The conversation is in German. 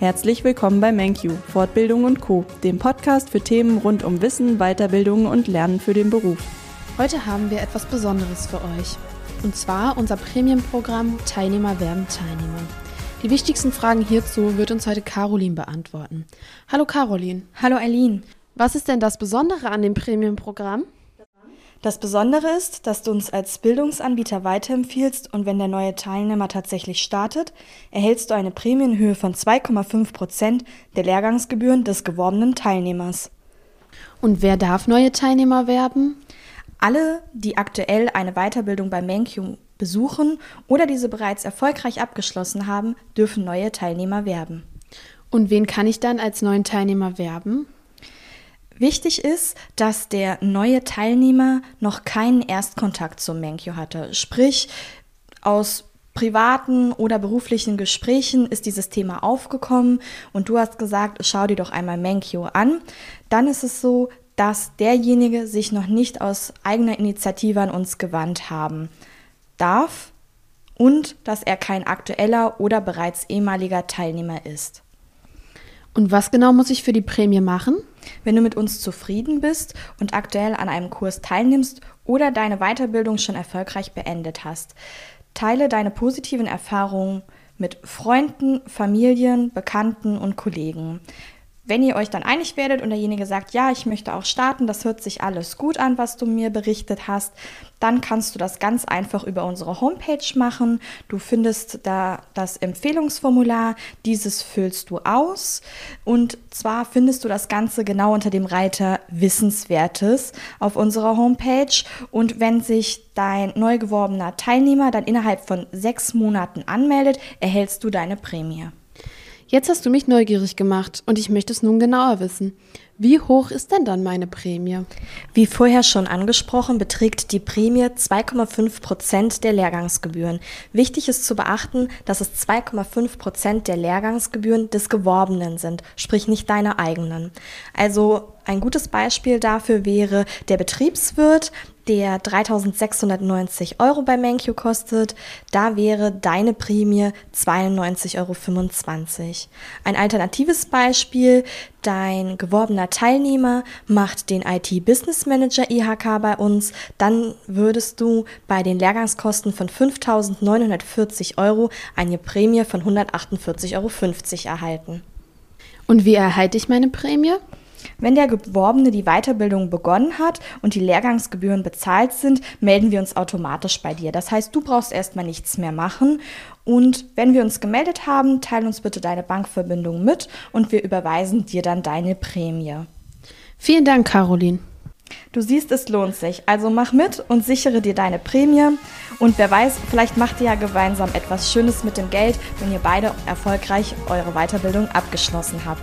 Herzlich willkommen bei MenQ, Fortbildung und Co., dem Podcast für Themen rund um Wissen, Weiterbildung und Lernen für den Beruf. Heute haben wir etwas Besonderes für euch. Und zwar unser Premium-Programm Teilnehmer werden Teilnehmer. Die wichtigsten Fragen hierzu wird uns heute Caroline beantworten. Hallo Caroline. Hallo Eileen. Was ist denn das Besondere an dem Premium-Programm? Das Besondere ist, dass du uns als Bildungsanbieter weiterempfiehlst und wenn der neue Teilnehmer tatsächlich startet, erhältst du eine Prämienhöhe von 2,5 Prozent der Lehrgangsgebühren des geworbenen Teilnehmers. Und wer darf neue Teilnehmer werben? Alle, die aktuell eine Weiterbildung bei MenQ besuchen oder diese bereits erfolgreich abgeschlossen haben, dürfen neue Teilnehmer werben. Und wen kann ich dann als neuen Teilnehmer werben? Wichtig ist, dass der neue Teilnehmer noch keinen Erstkontakt zum Menkyo hatte. Sprich, aus privaten oder beruflichen Gesprächen ist dieses Thema aufgekommen und du hast gesagt, schau dir doch einmal Menkyo an. Dann ist es so, dass derjenige sich noch nicht aus eigener Initiative an uns gewandt haben darf und dass er kein aktueller oder bereits ehemaliger Teilnehmer ist. Und was genau muss ich für die Prämie machen? Wenn du mit uns zufrieden bist und aktuell an einem Kurs teilnimmst oder deine Weiterbildung schon erfolgreich beendet hast, teile deine positiven Erfahrungen mit Freunden, Familien, Bekannten und Kollegen. Wenn ihr euch dann einig werdet und derjenige sagt, ja, ich möchte auch starten, das hört sich alles gut an, was du mir berichtet hast, dann kannst du das ganz einfach über unsere Homepage machen. Du findest da das Empfehlungsformular, dieses füllst du aus und zwar findest du das Ganze genau unter dem Reiter Wissenswertes auf unserer Homepage und wenn sich dein neu geworbener Teilnehmer dann innerhalb von sechs Monaten anmeldet, erhältst du deine Prämie. Jetzt hast du mich neugierig gemacht und ich möchte es nun genauer wissen. Wie hoch ist denn dann meine Prämie? Wie vorher schon angesprochen, beträgt die Prämie 2,5 Prozent der Lehrgangsgebühren. Wichtig ist zu beachten, dass es 2,5 Prozent der Lehrgangsgebühren des Geworbenen sind, sprich nicht deine eigenen. Also ein gutes Beispiel dafür wäre der Betriebswirt, der 3690 Euro bei MenQ kostet. Da wäre deine Prämie 92,25 Euro. Ein alternatives Beispiel, dein geworbener Teilnehmer macht den IT Business Manager IHK bei uns, dann würdest du bei den Lehrgangskosten von 5.940 Euro eine Prämie von 148,50 Euro erhalten. Und wie erhalte ich meine Prämie? Wenn der Geworbene die Weiterbildung begonnen hat und die Lehrgangsgebühren bezahlt sind, melden wir uns automatisch bei dir. Das heißt, du brauchst erstmal nichts mehr machen. Und wenn wir uns gemeldet haben, teile uns bitte deine Bankverbindung mit und wir überweisen dir dann deine Prämie. Vielen Dank, Caroline. Du siehst, es lohnt sich. Also mach mit und sichere dir deine Prämie. Und wer weiß, vielleicht macht ihr ja gemeinsam etwas Schönes mit dem Geld, wenn ihr beide erfolgreich eure Weiterbildung abgeschlossen habt.